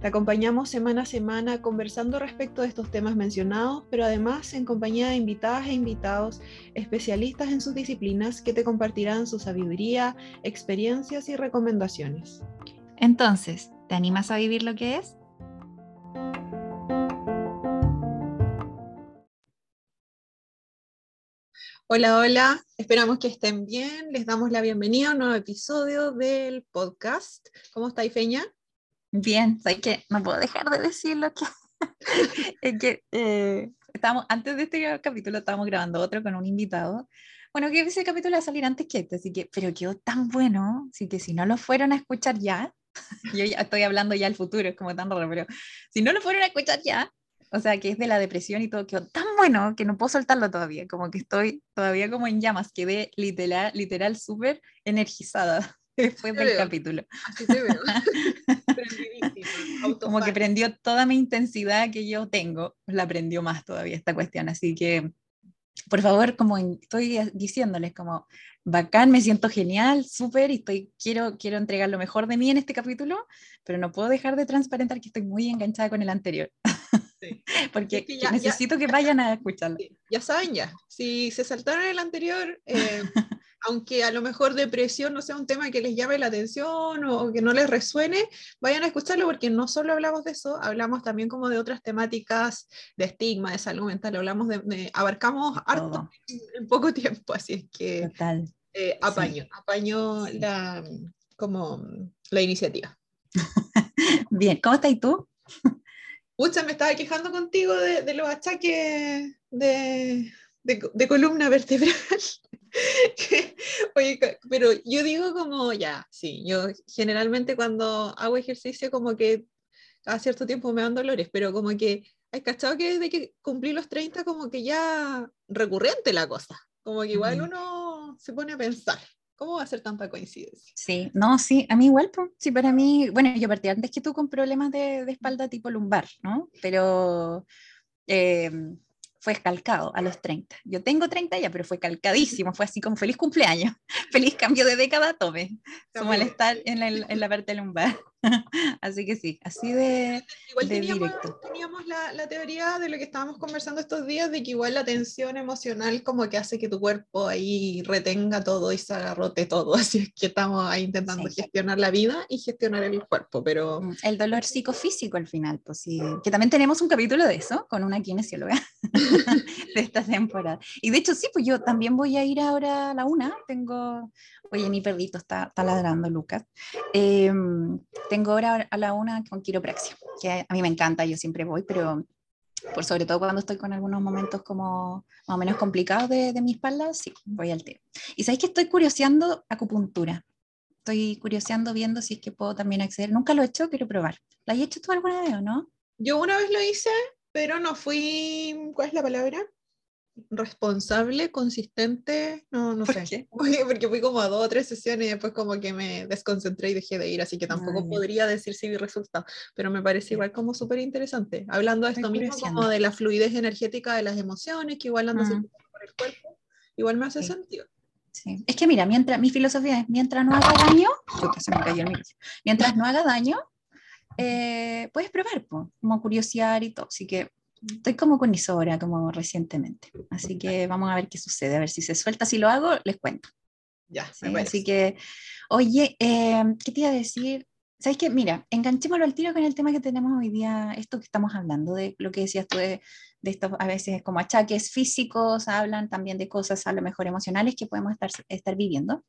Te acompañamos semana a semana conversando respecto de estos temas mencionados, pero además en compañía de invitadas e invitados especialistas en sus disciplinas que te compartirán su sabiduría, experiencias y recomendaciones. Entonces, ¿te animas a vivir lo que es? Hola, hola, esperamos que estén bien. Les damos la bienvenida a un nuevo episodio del podcast. ¿Cómo estáis, Feña? Bien, que no puedo dejar de decirlo que, eh, estamos, antes de este capítulo estábamos grabando otro con un invitado. Bueno, que ese capítulo va a salir antes que este, así que, pero quedó tan bueno, así que si no lo fueron a escuchar ya, yo estoy hablando ya al futuro, es como tan raro, pero si no lo fueron a escuchar ya, o sea, que es de la depresión y todo, quedó tan bueno que no puedo soltarlo todavía, como que estoy todavía como en llamas, quedé literal, literal súper energizada después del capítulo. Así te veo. Como que prendió toda mi intensidad que yo tengo, la prendió más todavía esta cuestión. Así que, por favor, como estoy diciéndoles, como bacán, me siento genial, súper, y estoy, quiero, quiero entregar lo mejor de mí en este capítulo, pero no puedo dejar de transparentar que estoy muy enganchada con el anterior. Porque necesito que vayan a escucharlo. Ya saben ya, si se saltaron el anterior, eh, aunque a lo mejor depresión no sea un tema que les llame la atención o que no les resuene, vayan a escucharlo porque no solo hablamos de eso, hablamos también como de otras temáticas de estigma, de salud mental, hablamos de, abarcamos harto en, poco tiempo, así es que Total. Eh, apaño, apaño la, como la iniciativa. Bien, ¿cómo estás tú? Pucha, me estaba quejando contigo de, de los achaques de, de, de columna vertebral. Pero yo digo como, ya, sí, yo generalmente cuando hago ejercicio como que a cierto tiempo me dan dolores, pero como que hay cachado que desde que cumplí los 30 como que ya recurrente la cosa, como que igual uno se pone a pensar. ¿Cómo va a ser tanta coincidencia? Sí, no, sí, a mí igual, sí, para mí, bueno, yo partí antes que tú con problemas de, de espalda tipo lumbar, ¿no? Pero eh, fue calcado a los 30. Yo tengo 30 ya, pero fue calcadísimo, fue así como feliz cumpleaños, feliz cambio de década, tome, su malestar en la, en la parte lumbar. así que sí, así de, igual teníamos, teníamos la, la, teoría de lo que estábamos conversando estos días, de que igual la tensión emocional como que hace que tu cuerpo ahí retenga todo y se agarrote todo, así es que estamos ahí intentando gestionar la vida y gestionar el cuerpo, pero... Mm, el dolor psicofísico al final, pues sí, que también tenemos un capítulo de eso con una kinesióloga de esta temporada. Y de hecho sí, pues yo también voy a ir ahora a la una, tengo Oye, mi perrito está, está ladrando, Lucas. Eh, tengo ahora a la una con quiropraxia, que a mí me encanta, yo siempre voy, pero por sobre todo cuando estoy con algunos momentos como más o menos complicados de, de mi espalda, sí, voy al té. Y sabéis que estoy curioseando acupuntura. Estoy curioseando viendo si es que puedo también acceder. Nunca lo he hecho, quiero probar. ¿La has hecho tú alguna vez o no? Yo una vez lo hice, pero no fui, ¿cuál es la palabra? Responsable, consistente, no, no sé. Porque fui como a dos o tres sesiones y después como que me desconcentré y dejé de ir, así que tampoco podría decir si vi resultado, pero me parece igual como súper interesante. Hablando de esto mismo, como de la fluidez energética de las emociones, que igual andan uh por el cuerpo, igual me hace sentido. Sí. Es que mira, mientras, mi filosofía es, mientras no haga daño, se me cayó el mientras no haga daño, eh, puedes probar, como curiosear y todo, así que Estoy como con Isobra, como recientemente. Así que vamos a ver qué sucede, a ver si se suelta. Si lo hago, les cuento. Ya, Así que, oye, eh, ¿qué te iba a decir? ¿Sabes qué? Mira, enganchémoslo al tiro con el tema que tenemos hoy día, esto que estamos hablando, de lo que decías tú de, de estos a veces como achaques físicos, hablan también de cosas a lo mejor emocionales que podemos estar, estar viviendo.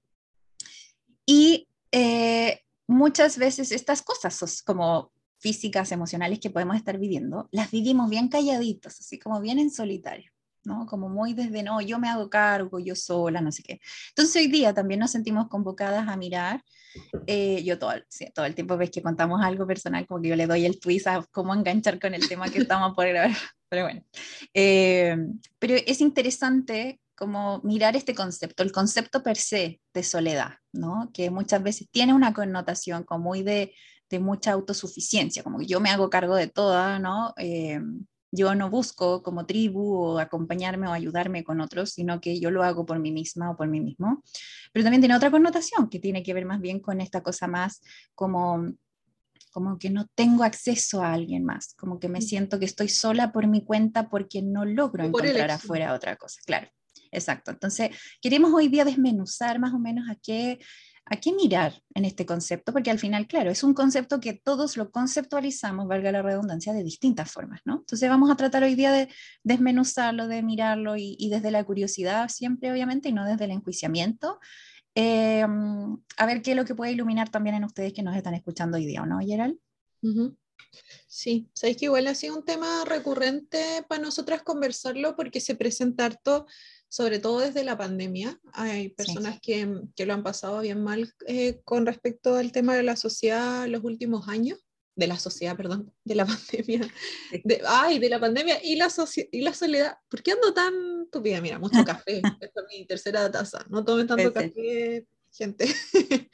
Y eh, muchas veces estas cosas, como físicas, emocionales que podemos estar viviendo, las vivimos bien calladitos, así como bien en solitario. ¿no? Como muy desde, no, yo me hago cargo, yo sola, no sé qué. Entonces hoy día también nos sentimos convocadas a mirar, eh, yo todo, todo el tiempo ves que contamos algo personal, como que yo le doy el twist a cómo enganchar con el tema que estamos por grabar, pero bueno. Eh, pero es interesante como mirar este concepto, el concepto per se de soledad, ¿no? Que muchas veces tiene una connotación como muy de, de mucha autosuficiencia, como que yo me hago cargo de toda, ¿no? Eh, yo no busco como tribu o acompañarme o ayudarme con otros, sino que yo lo hago por mí misma o por mí mismo. Pero también tiene otra connotación que tiene que ver más bien con esta cosa más como como que no tengo acceso a alguien más, como que me siento que estoy sola por mi cuenta porque no logro encontrar afuera otra cosa, claro. Exacto. Entonces, queremos hoy día desmenuzar más o menos a qué, a qué mirar en este concepto, porque al final, claro, es un concepto que todos lo conceptualizamos, valga la redundancia, de distintas formas, ¿no? Entonces, vamos a tratar hoy día de desmenuzarlo, de mirarlo y, desde la curiosidad siempre, obviamente, y no desde el enjuiciamiento. Eh, a ver qué es lo que puede iluminar también en ustedes que nos están escuchando hoy día, ¿no, Gerald? Sí, sabéis que igual ha sido un tema recurrente para nosotras conversarlo porque se presenta harto sobre todo desde la pandemia. Hay personas que, que, lo han pasado bien mal eh, con respecto al tema de la sociedad los últimos años, de la sociedad, perdón, de la pandemia. De, ay, de la pandemia y la, y la soledad. ¿Por qué ando tan tupida? Mira, mucho café. Esta es mi tercera taza. No tomen tanto café, gente.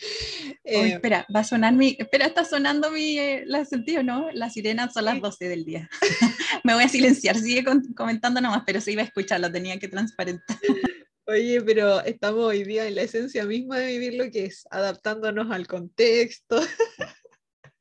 Eh, espera, va a sonar mi, espera, está sonando mi, eh, la sentido, ¿no? Las sirenas son las 12 del día. Me voy a silenciar, sigue comentando nomás, pero se iba a escuchar, lo tenía que transparentar. Oye, pero estamos hoy día en la esencia misma de vivir lo que es, adaptándonos al contexto.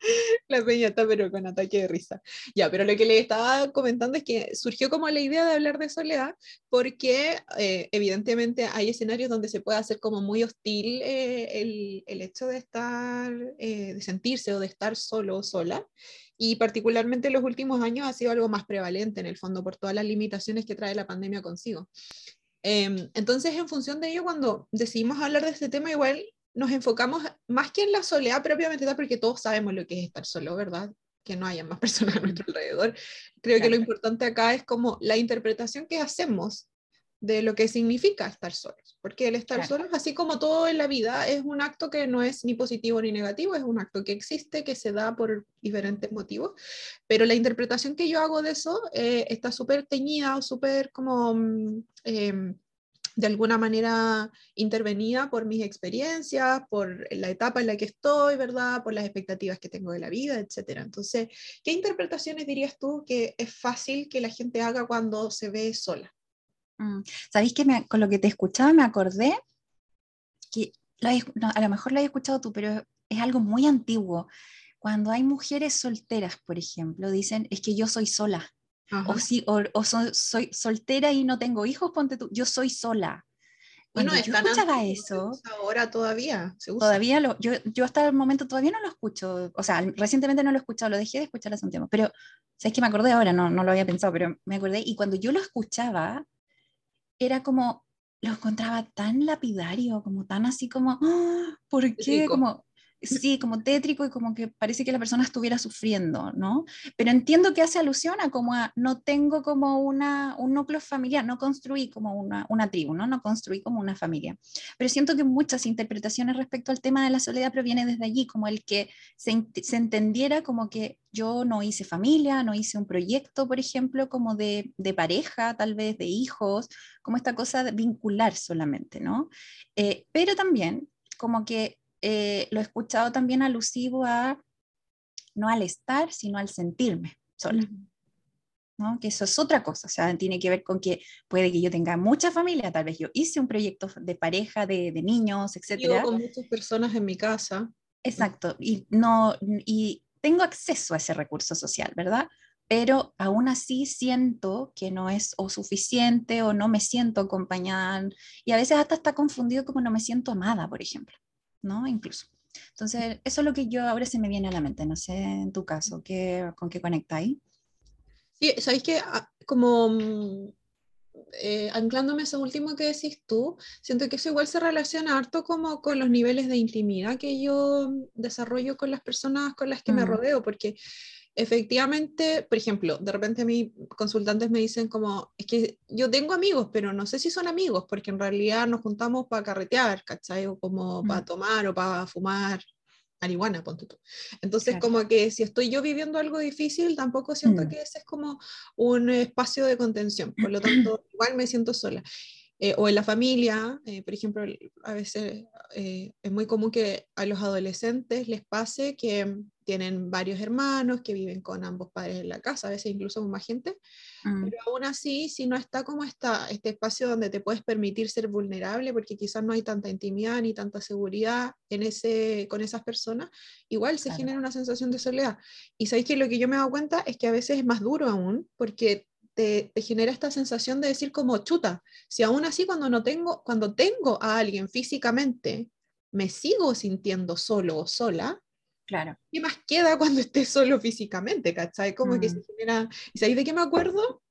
La peña está pero con ataque de risa. Ya, pero lo que le estaba comentando es que surgió como la idea de hablar de soledad porque eh, evidentemente hay escenarios donde se puede hacer como muy hostil eh, el, el, hecho de estar, eh, de sentirse o de estar solo o sola. Y particularmente en los últimos años ha sido algo más prevalente en el fondo por todas las limitaciones que trae la pandemia consigo. Em, entonces, en función de ello, cuando decidimos hablar de este tema, igual nos enfocamos más que en la soledad propiamente tal, porque todos sabemos lo que es estar solo, ¿verdad? Que no haya más personas a nuestro alrededor. Creo que lo importante acá es como la interpretación que hacemos de lo que significa estar solos, porque el estar solo, así como todo en la vida, es un acto que no es ni positivo ni negativo, es un acto que existe, que se da por diferentes motivos, pero la interpretación que yo hago de eso eh, está súper teñida o súper como... Eh, de alguna manera intervenida por mis experiencias, por la etapa en la que estoy, ¿verdad? Por las expectativas que tengo de la vida, etc. Entonces, ¿qué interpretaciones dirías tú que es fácil que la gente haga cuando se ve sola? Mm, ¿Sabéis que con lo que te escuchaba me acordé que a lo mejor lo has escuchado tú, pero es algo muy antiguo. Cuando hay mujeres solteras, por ejemplo, dicen, es que yo soy sola. O, si, o, soy soltera y no tengo hijos, ponte tú, yo soy sola. Bueno, yo escuchaba eso. Ahora todavía se usa. Todavía lo, yo, yo hasta el momento todavía no lo escucho. O sea, recientemente no lo he escuchado, lo dejé de escuchar hace un tiempo. Pero, ¿sabes que me acordé ahora? No, no lo había pensado, pero me acordé. Y cuando yo lo escuchaba, era como, lo encontraba tan lapidario, como tan así como, ¡Ah! ¿por qué? Como, sí, como tétrico y como que parece que la persona estuviera sufriendo, ¿no? Pero entiendo que hace alusión a como a no tengo como una, un núcleo familiar, no construí como una, una tribu, ¿no? No construí como una familia. Pero siento que muchas interpretaciones respecto al tema de la soledad proviene desde allí, como el que se, se entendiera como que yo no hice familia, no hice un proyecto, por ejemplo, como de, de pareja, tal vez de hijos, como esta cosa de vincular solamente, ¿no? Eh, pero también como que eh, lo he escuchado también alusivo a no al estar, sino al sentirme sola. ¿no? Que eso es otra cosa, o sea, tiene que ver con que puede que yo tenga mucha familia, tal vez yo hice un proyecto de pareja, de, de niños, etc. Vivo con muchas personas en mi casa. Exacto, y, no, y tengo acceso a ese recurso social, ¿verdad? Pero aún así siento que no es o suficiente o no me siento acompañada, y a veces hasta está confundido como no me siento amada, por ejemplo. ¿No? Incluso. Entonces, eso es lo que yo ahora se me viene a la mente, no sé en tu caso, ¿qué, ¿con qué conectáis? Sí, sabéis que ah, como mm, eh, anclándome a eso último que decís tú, siento que eso igual se relaciona harto como con los niveles de intimidad que yo desarrollo con las personas con las que me mm. rodeo, porque efectivamente, por ejemplo, de repente a mí consultantes me dicen como, es que yo tengo amigos, pero no sé si son amigos, porque en realidad nos juntamos para carretear, ¿cachai? O como para tomar o para fumar marihuana, ponte tú. Entonces, como que si estoy yo viviendo algo difícil, tampoco siento mm. que ese es como un espacio de contención. Por lo tanto, igual me siento sola. Eh, o en la familia, eh, por ejemplo, a veces eh, es muy común que a los adolescentes les pase que tienen varios hermanos que viven con ambos padres en la casa, a veces incluso con más gente, mm. pero aún así, si no está como está este espacio donde te puedes permitir ser vulnerable, porque quizás no hay tanta intimidad ni tanta seguridad en ese, con esas personas, igual se genera una sensación de soledad. Y sabéis que lo que yo me he dado cuenta es que a veces es más duro aún, porque te, genera esta sensación de decir como chuta, si aún así cuando no tengo, cuando tengo a alguien físicamente, me sigo sintiendo solo o sola, claro. ¿qué más queda cuando esté solo físicamente? ¿Cachai? Como que se mm. genera... ¿Y sabéis de qué me acuerdo?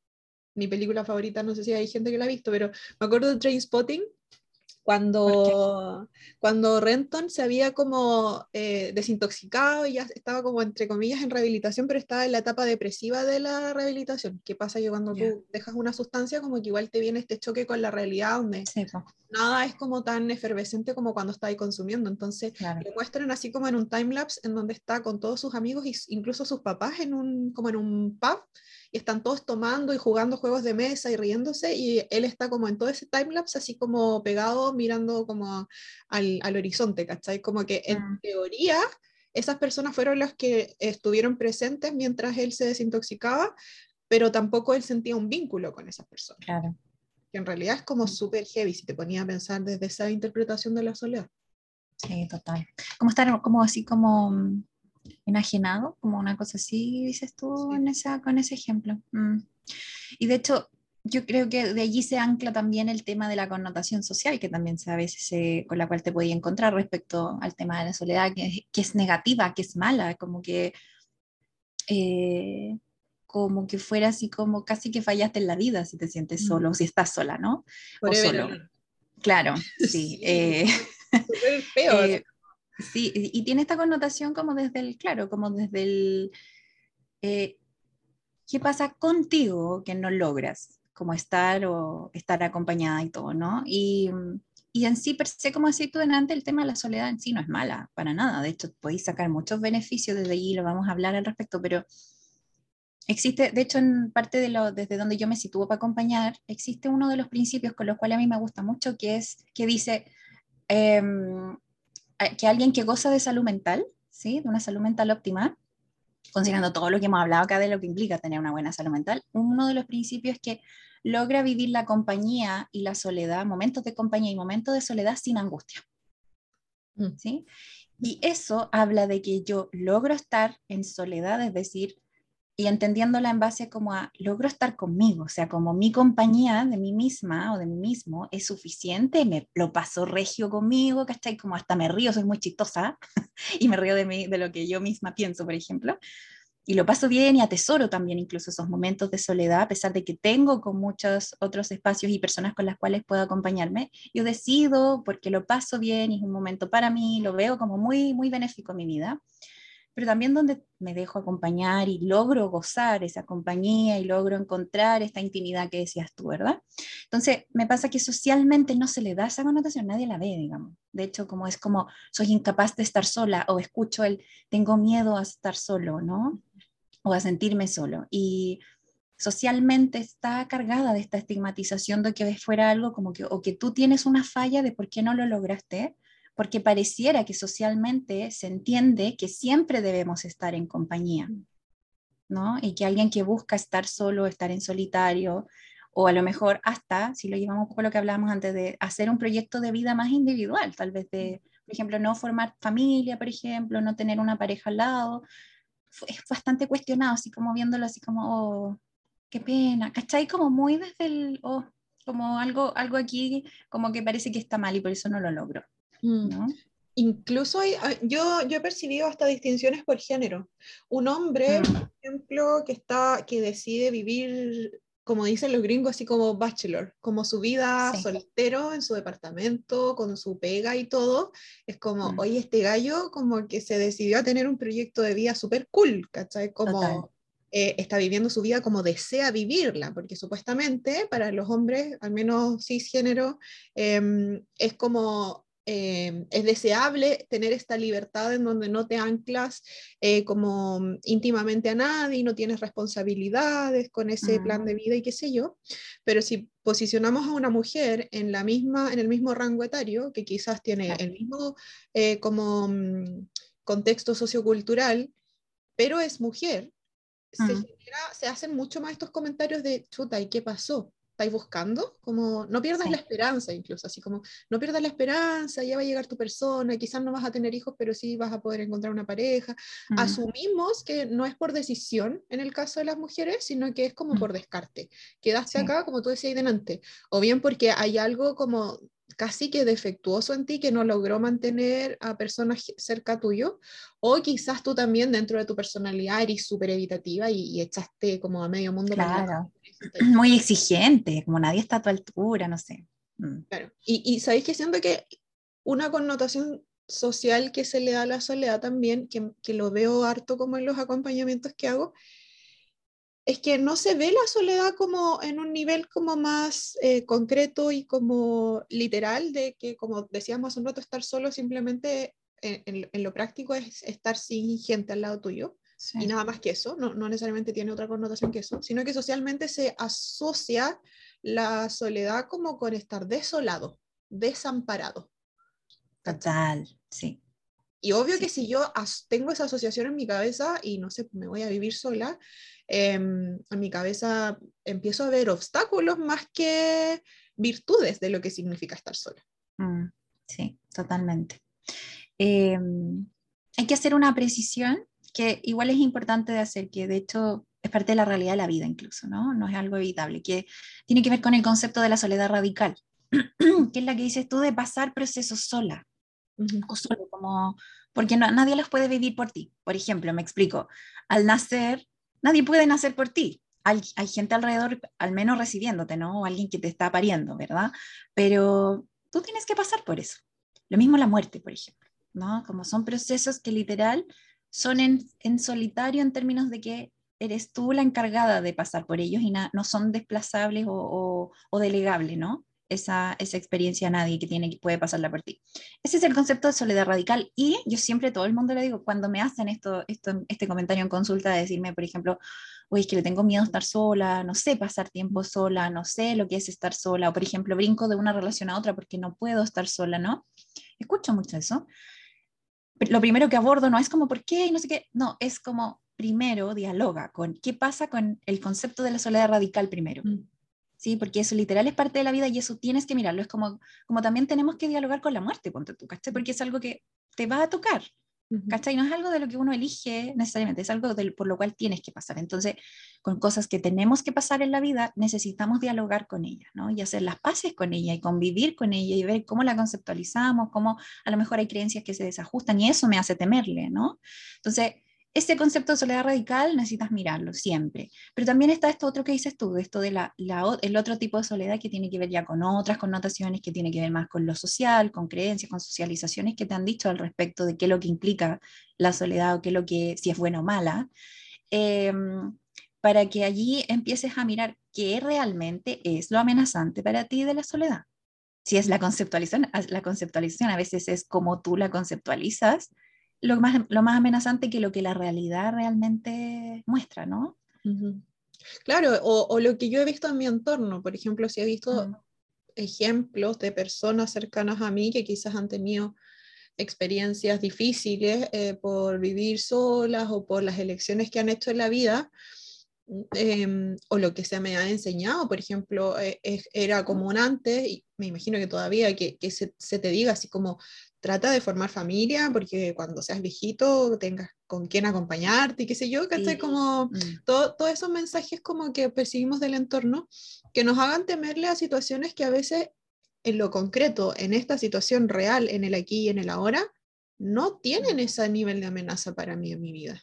Mi película favorita, no sé si hay gente que la ha visto, pero me acuerdo de Train Spotting, cuando, cuando Renton se había como eh, desintoxicado y ya estaba como entre comillas en rehabilitación, pero estaba en la etapa depresiva de la rehabilitación. ¿Qué pasa que cuando tú dejas una sustancia como que igual te viene este choque con la realidad donde nada es como tan efervescente como cuando está ahí consumiendo? Entonces lo muestran así como en un timelapse en donde está con todos sus amigos e incluso sus papás en un, como en un pub y están todos tomando y jugando juegos de mesa y riéndose y él está como en todo ese timelapse así como pegado mirando como al, al horizonte, ¿cachai? Como que en mm. teoría esas personas fueron las que estuvieron presentes mientras él se desintoxicaba, pero tampoco él sentía un vínculo con esas personas. Claro. Que en realidad es como mm. súper heavy si te ponía a pensar desde esa interpretación de la soledad. Sí, total. Como estar como así como mm, enajenado, como una cosa así, dices tú en esa, con ese ejemplo. Mm. Y de hecho, yo creo que de allí se ancla también el tema de la connotación social, que también a veces con la cual te podía encontrar respecto al tema de la soledad, que, que es negativa, que es mala, como que, eh, como que fuera así como casi que fallaste en la vida si te sientes mm. solo, si estás sola, ¿no? o solo. Claro, sí. Eh, feo. Sí, y tiene esta connotación como desde el, claro, como desde el, eh, ¿qué pasa contigo que no logras? Como estar o estar acompañada y todo, ¿no? Y, y en sí, per se, como decís tú delante, el tema de la soledad en sí no es mala, para nada. De hecho, podéis sacar muchos beneficios desde allí, lo vamos a hablar al respecto, pero existe, de hecho, en parte de lo, desde donde yo me sitúo para acompañar, existe uno de los principios con los cuales a mí me gusta mucho, que es, que dice, eh, que alguien que goza de salud mental, ¿sí? de una salud mental óptima, considerando todo lo que hemos hablado acá de lo que implica tener una buena salud mental, uno de los principios es que logra vivir la compañía y la soledad, momentos de compañía y momentos de soledad sin angustia. Mm. ¿sí? Y eso habla de que yo logro estar en soledad, es decir, y entendiéndola en base como a logro estar conmigo, o sea, como mi compañía de mí misma o de mí mismo es suficiente, me lo paso regio conmigo, ¿cachai? Como hasta me río, soy muy chistosa y me río de, mí, de lo que yo misma pienso, por ejemplo. Y lo paso bien y atesoro también incluso esos momentos de soledad, a pesar de que tengo con muchos otros espacios y personas con las cuales puedo acompañarme. Yo decido porque lo paso bien y es un momento para mí, lo veo como muy, muy benéfico en mi vida pero también donde me dejo acompañar y logro gozar esa compañía y logro encontrar esta intimidad que decías tú, ¿verdad? Entonces, me pasa que socialmente no se le da esa connotación, nadie la ve, digamos. De hecho, como es como soy incapaz de estar sola o escucho el tengo miedo a estar solo, ¿no? O a sentirme solo. Y socialmente está cargada de esta estigmatización de que fuera algo como que o que tú tienes una falla de por qué no lo lograste porque pareciera que socialmente se entiende que siempre debemos estar en compañía, ¿no? Y que alguien que busca estar solo, estar en solitario, o a lo mejor hasta, si lo llevamos un poco a lo que hablábamos antes, de hacer un proyecto de vida más individual, tal vez de, por ejemplo, no formar familia, por ejemplo, no tener una pareja al lado, es bastante cuestionado, así como viéndolo así como, oh, qué pena, ¿cachai? Como muy desde el, oh, como algo, algo aquí como que parece que está mal y por eso no lo logro. Incluso hay, ah, yo, yo he percibido hasta distinciones por género. Un hombre, mm. por ejemplo, que, está, que decide vivir como dicen los gringos, así como bachelor, como su vida soltero en su departamento, con su pega y todo. Es como, mm. oye, este gallo como que se decidió a tener un proyecto de vida súper cool, ¿cachai? Como eh, está viviendo su vida como desea vivirla, porque supuestamente para los hombres, al menos cisgénero, eh, es como Em, es deseable tener esta libertad en donde no te anclas eh, como íntimamente a nadie, no tienes responsabilidades con ese plan de vida y qué sé yo, pero si posicionamos a una mujer en, la misma, en el mismo rango etario, que quizás tiene el mismo eh, como mm, contexto sociocultural, pero es mujer, se, se hacen mucho más estos comentarios de chuta, ¿y qué pasó? Estáis buscando, como no pierdas la esperanza incluso, así como no pierdas la esperanza, ya va a llegar tu persona, quizás no vas a tener hijos, pero sí vas a poder encontrar una pareja. Mm. Asumimos que no es por decisión en el caso de las mujeres, sino que es como mm. por descarte. Quedaste acá, como tú decías delante, o bien porque hay algo como casi que defectuoso en ti que no logró mantener a personas cerca tuyo, o quizás tú también dentro de tu personalidad eres súper evitativa y, echaste como a medio mundo. Claro, muy exigente, como nadie está a tu altura, no sé. Mm. Claro, y, y sabéis que siento que una connotación social que se le da a la soledad también, que, que lo veo harto como en los acompañamientos que hago, es que no se ve la soledad como en un nivel como más eh, concreto y como literal, de que, como decíamos hace un rato, estar solo simplemente en, lo práctico es estar sin gente al lado tuyo. Y nada más que eso, no, no, necesariamente tiene otra connotación que eso, sino que socialmente se asocia la soledad como con estar desolado, desamparado. Total, sí. Y obvio que si yo tengo esa asociación en mi cabeza y no sé, me voy a vivir sola, en mi cabeza empiezo a ver obstáculos más que virtudes de lo que significa estar sola. Mm, sí, totalmente. Em, hay que hacer una precisión que igual es importante de hacer, que de hecho es parte de la realidad de la vida incluso, ¿no? No es algo evitable, que tiene que ver con el concepto de la soledad radical, que es la que dices tú de pasar procesos sola, o solo, como, porque no, nadie los puede vivir por ti. Por ejemplo, me explico, al nacer nadie puede nacer por ti. Hay, gente alrededor, al menos recibiéndote, ¿no? O alguien que te está pariendo, ¿verdad? Pero tú tienes que pasar por eso. Lo mismo la muerte, por ejemplo, ¿no? Como son procesos que literal son en, solitario en términos de que eres tú la encargada de pasar por ellos y no son desplazables o, o delegables, ¿no? esa, experiencia a nadie que tiene que puede pasarla por ti. Ese es el concepto de soledad radical y yo siempre todo el mundo le digo cuando me hacen esto, este comentario en consulta de decirme, por ejemplo, oye, es que le tengo miedo a estar sola, no sé pasar tiempo sola, no sé lo que es estar sola, o por ejemplo, brinco de una relación a otra porque no puedo estar sola, ¿no? Escucho mucho eso. Lo primero que abordo no es como, ¿por qué? Y no sé qué, no, es como, primero dialoga con qué pasa con el concepto de la soledad radical primero. Mm. ¿sí? Porque eso literal es parte de la vida y eso tienes que mirarlo. Es como, como también tenemos que dialogar con la muerte, ponte tú, ¿cachai? Porque es algo que te va a tocar, ¿cachai? No es algo de lo que uno elige necesariamente, es algo por lo cual tienes que pasar. Entonces, con cosas que tenemos que pasar en la vida, necesitamos dialogar con ella, ¿no? Y hacer las paces con ella y convivir con ella y ver cómo la conceptualizamos, cómo a lo mejor hay creencias que se desajustan y eso me hace temerle, ¿no? Entonces, este concepto de soledad radical necesitas mirarlo siempre. Pero también está esto otro que dices tú, esto de la, el otro tipo de soledad que tiene que ver ya con otras connotaciones, que tiene que ver más con lo social, con creencias, con socializaciones que te han dicho al respecto de qué es lo que implica la soledad o qué es lo que, si es buena o mala, em, para que allí empieces a mirar qué realmente es lo amenazante para ti de la soledad. Si es la conceptualización, la conceptualización a veces es como tú la conceptualizas, lo más, lo más amenazante que lo que la realidad realmente muestra, ¿no? Claro, o, lo que yo he visto en mi entorno, por ejemplo, si he visto mm. ejemplos de personas cercanas a mí que quizás han tenido experiencias difíciles eh, por vivir solas o por las elecciones que han hecho en la vida, em, o lo que se me ha enseñado, por ejemplo, eh, era común antes, y me imagino que todavía, que, que se, se, te diga así como, trata de formar familia, porque cuando seas viejito tengas con quién acompañarte y qué sé yo, que Como mm. todos esos mensajes como que percibimos del entorno, que nos hagan temerle a situaciones que a veces en lo concreto, en esta situación real, en el aquí y en el ahora, no tienen mm. ese nivel de amenaza para mí en mi vida.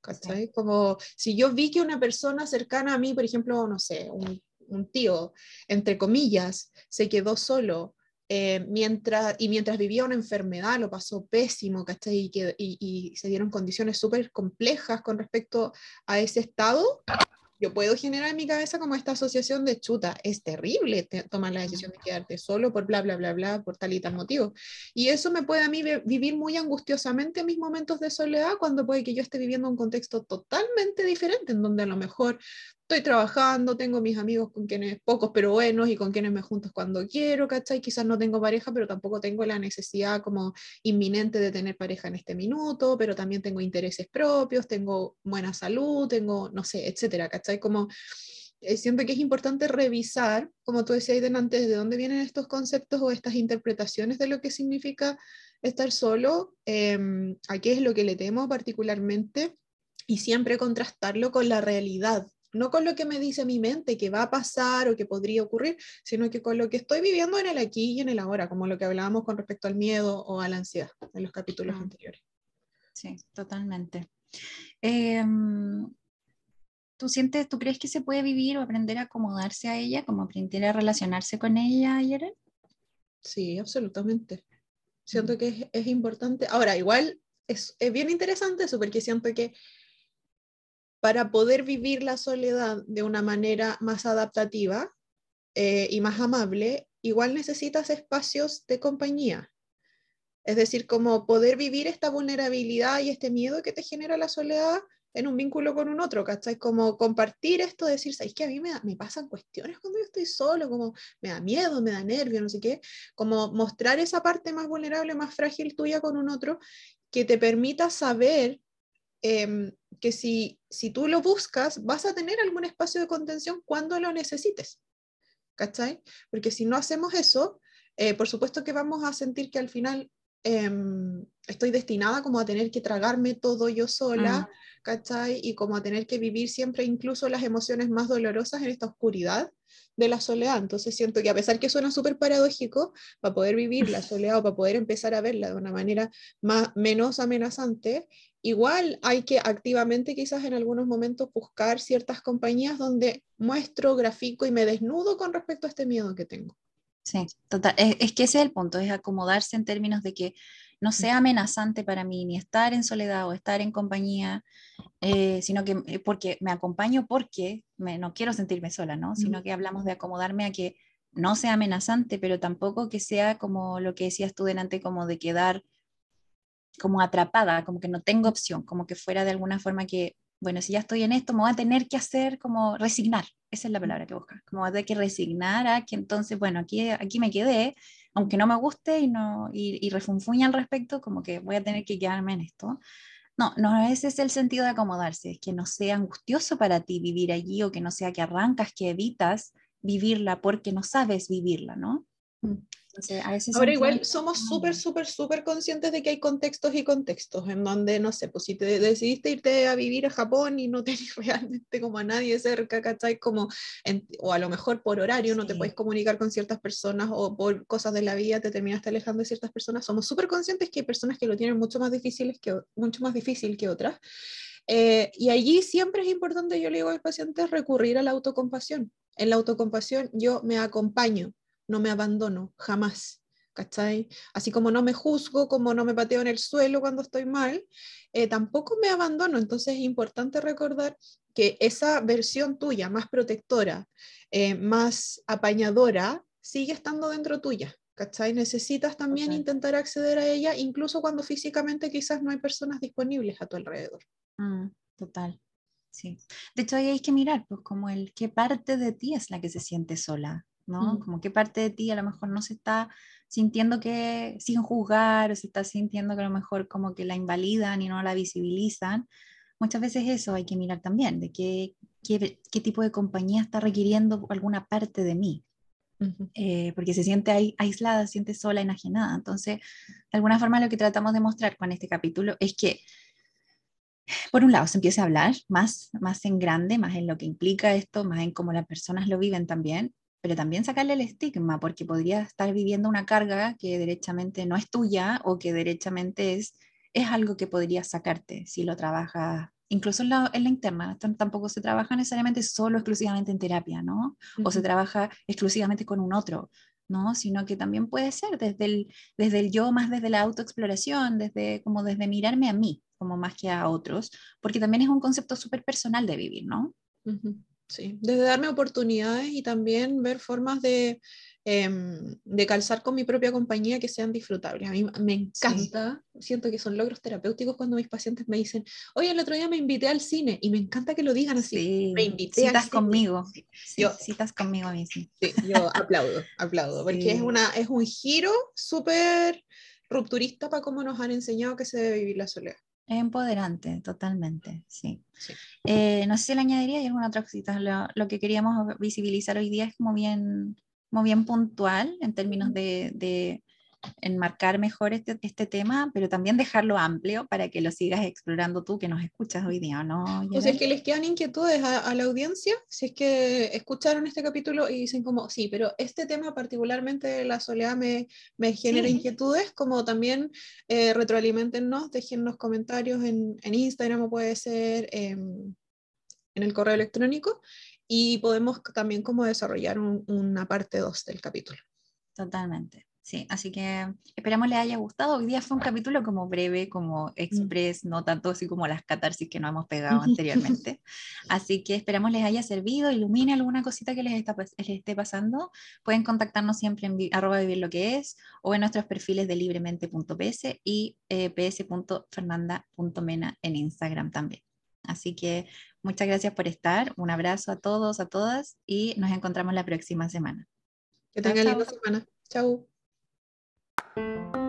¿cachai? Como si yo vi que una persona cercana a mí, por ejemplo, no sé, un, un tío, entre comillas, se quedó solo eh, mientras, y mientras vivía una enfermedad lo pasó pésimo, ¿cachai? Y, que, y, y se dieron condiciones súper complejas con respecto a ese estado, yo puedo generar en mi cabeza como esta asociación de chuta, es terrible tomar la decisión de quedarte solo por bla, bla, bla, bla, por tal y tal motivo. Y eso me puede a mí vivir muy angustiosamente en mis momentos de soledad cuando puede que yo esté viviendo un contexto totalmente diferente, en donde a lo mejor estoy trabajando, tengo mis amigos con quienes, pocos pero buenos, y con quienes me junto cuando quiero, ¿cachai? Quizás no tengo pareja, pero tampoco tengo la necesidad como inminente de tener pareja en este minuto, pero también tengo intereses propios, tengo buena salud, tengo, no sé, etcétera, ¿cachai? Como eh, siento que es importante revisar, como tú decías antes, de dónde vienen estos conceptos o estas interpretaciones de lo que significa estar solo, em, a qué es lo que le temo particularmente y siempre contrastarlo con la realidad no con lo que me dice mi mente que va a pasar o que podría ocurrir, sino que con lo que estoy viviendo en el aquí y en el ahora, como lo que hablábamos con respecto al miedo o a la ansiedad en los capítulos mm. anteriores. Sí, totalmente. Em, ¿Tú sientes, tú crees que se puede vivir o aprender a acomodarse a ella, como aprender a relacionarse con ella, Yeren? Sí, absolutamente. Siento mm. que es, es, importante. Ahora, igual es, es bien interesante eso, porque siento que para poder vivir la soledad de una manera más adaptativa eh, y más amable, igual necesitas espacios de compañía. Es decir, como poder vivir esta vulnerabilidad y este miedo que te genera la soledad en un vínculo con un otro, ¿cachai? Como compartir esto, decir, ¿sabes que a mí me, me, pasan cuestiones cuando yo estoy solo? Como me da miedo, me da nervio, no sé qué. Como mostrar esa parte más vulnerable, más frágil tuya con un otro, que te permita saber Em, que si, si tú lo buscas, vas a tener algún espacio de contención cuando lo necesites. ¿Cachai? Porque si no hacemos eso, eh, por supuesto que vamos a sentir que al final em, estoy destinada como a tener que tragarme todo yo sola, mm. ¿cachai? Y como a tener que vivir siempre incluso las emociones más dolorosas en esta oscuridad de la soledad. Entonces siento que a pesar que suena súper paradójico, para poder vivir la soledad o para poder empezar a verla de una manera más, menos amenazante, igual hay que activamente quizás en algunos momentos buscar ciertas compañías donde muestro, grafico y me desnudo con respecto a este miedo que tengo. Sí, total. Es, que ese es el punto, es acomodarse en términos de que no sea amenazante para mí ni estar en soledad o estar en compañía, eh, sino que eh, porque me acompaño porque me, no quiero sentirme sola, ¿no? Sino que hablamos de acomodarme a que no sea amenazante, pero tampoco que sea como lo que decías tú delante, como de quedar como atrapada, como que no tengo opción, como que fuera de alguna forma que, bueno, si ya estoy en esto, me voy a tener que hacer como resignar, esa es la palabra que busca, como de que resignar a que entonces, bueno, aquí, aquí me quedé, aunque no me guste y, no, y, y refunfuña al respecto, como que voy a tener que quedarme en esto. No, no, ese es el sentido de acomodarse, es que no sea angustioso para ti vivir allí o que no sea que arrancas, que evitas vivirla porque no sabes vivirla, ¿no? Mm. Ahora igual somos súper, súper, súper conscientes de que hay contextos y contextos en donde, no sé, pues si te decidiste irte a vivir a Japón y no tenés realmente como a nadie cerca, ¿cachai? Como o a lo mejor por horario no te puedes comunicar con ciertas personas o por cosas de la vida te terminaste alejando de ciertas personas. Somos súper conscientes que hay personas que lo tienen mucho más, difíciles que, mucho más difícil que otras. Eh, y allí siempre es importante, yo le digo al paciente, recurrir a la autocompasión. En la autocompasión yo me acompaño, no me abandono, jamás. ¿Cachai? Así como no me juzgo, como no me pateo en el suelo cuando estoy mal, eh, tampoco me abandono. Entonces es importante recordar que esa versión tuya, más protectora, eh, más apañadora, sigue estando dentro tuya. ¿Cachai? Necesitas también intentar acceder a ella, incluso cuando físicamente quizás no hay personas disponibles a tu alrededor. Mm, total. Sí. De hecho, ahí hay que mirar, pues, como el qué parte de ti es la que se siente sola, ¿no? Mm. Como qué parte de ti a lo mejor no se está sintiendo que, sin juzgar, o se está sintiendo que a lo mejor como que la invalidan y no la visibilizan. Muchas veces eso hay que mirar también, de qué, qué, qué tipo de compañía está requiriendo alguna parte de mí. Eh, porque se siente ahí, aislada, se siente sola, enajenada. Entonces, de alguna forma lo que tratamos de mostrar con este capítulo es que, por un lado, se empieza a hablar más, más en grande, más en lo que implica esto, más en cómo las personas lo viven también, pero también sacarle el estigma, porque podría estar viviendo una carga que derechamente no es tuya o que derechamente es, es algo que podría sacarte si lo trabajas incluso en la, en la interna, tampoco se trabaja necesariamente solo, exclusivamente en terapia, ¿no? O se trabaja exclusivamente con un otro, ¿no? Sino que también puede ser desde el, desde el yo, más desde la autoexploración, desde, como desde mirarme a mí, como más que a otros, porque también es un concepto súper personal de vivir, ¿no? Sí, desde darme oportunidades y también ver formas de, em, de calzar con mi propia compañía que sean disfrutables. A mí me encanta, siento que son logros terapéuticos cuando mis pacientes me dicen, oye, el otro día me invité al cine y me encanta que lo digan así. me invité citas conmigo. yo, citas conmigo a mí, sí. yo aplaudo, aplaudo, porque es, una, es un giro súper rupturista para cómo nos han enseñado que se debe vivir la soledad. Es empoderante, totalmente, sí. Eh, no sé si le añadiría hay alguna otra cosita. Lo, que queríamos visibilizar hoy día es como bien, como bien puntual en términos de, enmarcar mejor este, este, tema, pero también dejarlo amplio para que lo sigas explorando tú que nos escuchas hoy día, ¿no? O sea, es que les quedan inquietudes a, la audiencia, si es que escucharon este capítulo y dicen como, sí, pero este tema particularmente la soledad me, me genera inquietudes, como también eh, retroalimentennos, déjennos comentarios en, en, Instagram o puede ser em, en el correo electrónico y podemos también como desarrollar una parte 2 del capítulo. Totalmente. Sí, así que esperamos les haya gustado. Hoy día fue un capítulo como breve, como express, no tanto así como las catarsis que nos hemos pegado anteriormente. Así que esperamos les haya servido, ilumine alguna cosita que les, está, les esté pasando. Pueden contactarnos siempre en arroba vivir lo que es o en nuestros perfiles de libremente.ps y eh, ps.fernanda.mena en Instagram también. Así que muchas gracias por estar. Un abrazo a todos, a todas y nos encontramos la próxima semana. Que tengan linda semana. Chao. Thank you.